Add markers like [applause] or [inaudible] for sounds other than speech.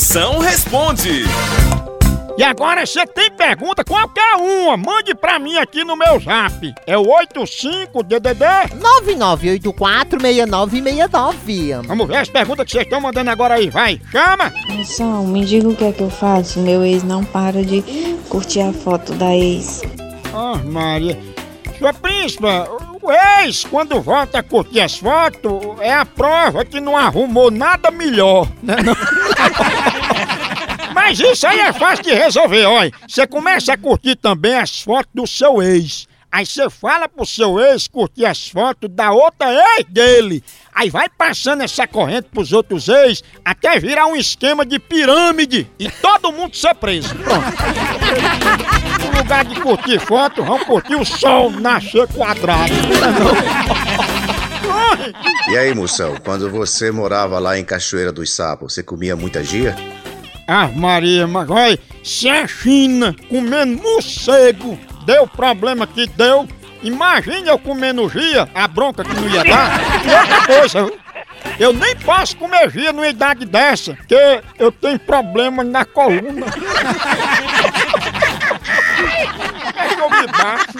Moção responde. E agora você tem pergunta, qualquer uma, mande pra mim aqui no meu zap. É o 85DDD. 99846969. Vamos ver as perguntas que vocês estão mandando agora aí, vai, chama! Moção, me diga o que é que eu faço. Meu ex não para de curtir a foto da ex. Ah, Maria. Sua príncipa, o ex, quando volta a curtir as fotos, é a prova que não arrumou nada melhor, né? não? [laughs] Mas isso aí é fácil de resolver, olha. Você começa a curtir também as fotos do seu ex. Aí você fala pro seu ex curtir as fotos da outra ex dele. Aí vai passando essa corrente pros outros ex até virar um esquema de pirâmide e todo mundo ser preso. Pronto. No lugar de curtir foto, vamos curtir o sol nascer quadrado. E aí, moção, quando você morava lá em Cachoeira dos Sapos, você comia muita gia? Ah, Maria, mas olha, se a China comendo morcego deu problema que deu, imagine eu comendo gia, a bronca que não ia dar. E outra coisa, eu nem posso comer gia numa idade dessa, porque eu tenho problema na coluna. [laughs] Eu me baixo.